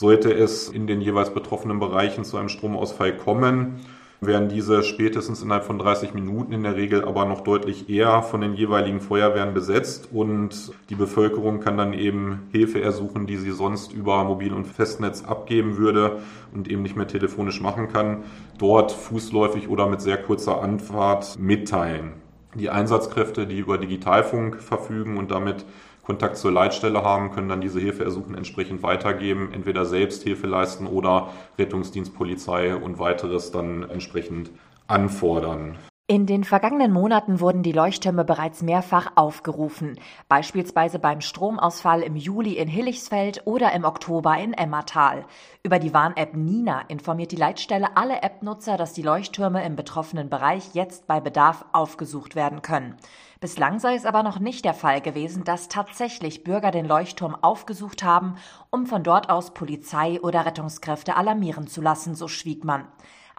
Sollte es in den jeweils betroffenen Bereichen zu einem Stromausfall kommen, werden diese spätestens innerhalb von 30 Minuten in der Regel aber noch deutlich eher von den jeweiligen Feuerwehren besetzt und die Bevölkerung kann dann eben Hilfe ersuchen, die sie sonst über Mobil- und Festnetz abgeben würde und eben nicht mehr telefonisch machen kann, dort fußläufig oder mit sehr kurzer Anfahrt mitteilen. Die Einsatzkräfte, die über Digitalfunk verfügen und damit Kontakt zur Leitstelle haben, können dann diese Hilfeersuchen entsprechend weitergeben, entweder selbst Hilfe leisten oder Rettungsdienst, Polizei und weiteres dann entsprechend anfordern. In den vergangenen Monaten wurden die Leuchttürme bereits mehrfach aufgerufen, beispielsweise beim Stromausfall im Juli in Hillichsfeld oder im Oktober in Emmertal. Über die Warn-App Nina informiert die Leitstelle alle App-Nutzer, dass die Leuchttürme im betroffenen Bereich jetzt bei Bedarf aufgesucht werden können. Bislang sei es aber noch nicht der Fall gewesen, dass tatsächlich Bürger den Leuchtturm aufgesucht haben, um von dort aus Polizei oder Rettungskräfte alarmieren zu lassen, so Schwiegmann.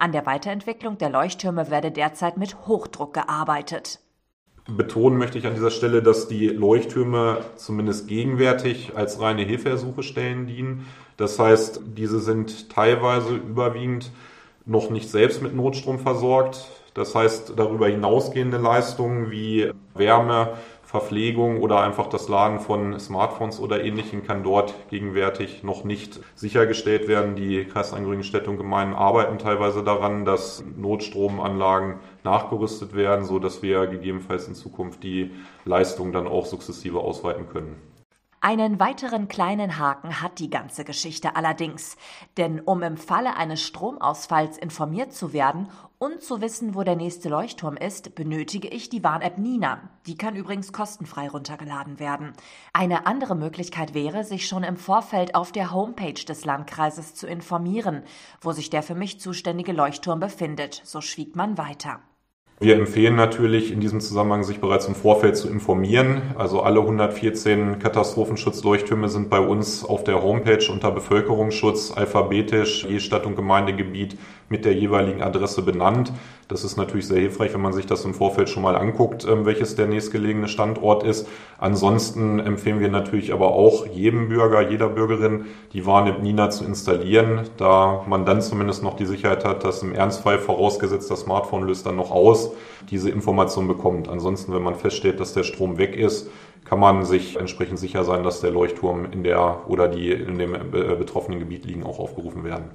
An der Weiterentwicklung der Leuchttürme werde derzeit mit Hochdruck gearbeitet. Betonen möchte ich an dieser Stelle, dass die Leuchttürme zumindest gegenwärtig als reine Hilfeersuchestellen dienen. Das heißt, diese sind teilweise überwiegend noch nicht selbst mit Notstrom versorgt. Das heißt, darüber hinausgehende Leistungen wie Wärme, Verpflegung oder einfach das Laden von Smartphones oder ähnlichem kann dort gegenwärtig noch nicht sichergestellt werden. Die kreisangehörigen Städte und Gemeinden arbeiten teilweise daran, dass Notstromanlagen nachgerüstet werden, so dass wir gegebenenfalls in Zukunft die Leistung dann auch sukzessive ausweiten können. Einen weiteren kleinen Haken hat die ganze Geschichte allerdings. Denn um im Falle eines Stromausfalls informiert zu werden und zu wissen, wo der nächste Leuchtturm ist, benötige ich die Warn-App Nina. Die kann übrigens kostenfrei runtergeladen werden. Eine andere Möglichkeit wäre, sich schon im Vorfeld auf der Homepage des Landkreises zu informieren, wo sich der für mich zuständige Leuchtturm befindet. So schwieg man weiter. Wir empfehlen natürlich in diesem Zusammenhang, sich bereits im Vorfeld zu informieren. Also alle 114 Katastrophenschutzleuchttürme sind bei uns auf der Homepage unter Bevölkerungsschutz alphabetisch je Stadt- und Gemeindegebiet mit der jeweiligen Adresse benannt. Das ist natürlich sehr hilfreich, wenn man sich das im Vorfeld schon mal anguckt, ähm, welches der nächstgelegene Standort ist. Ansonsten empfehlen wir natürlich aber auch jedem Bürger, jeder Bürgerin, die Warn-App Nina zu installieren, da man dann zumindest noch die Sicherheit hat, dass im Ernstfall vorausgesetzt das Smartphone löst dann noch aus, diese Information bekommt. Ansonsten, wenn man feststellt, dass der Strom weg ist, kann man sich entsprechend sicher sein, dass der Leuchtturm in der oder die in dem äh, betroffenen Gebiet liegen auch aufgerufen werden.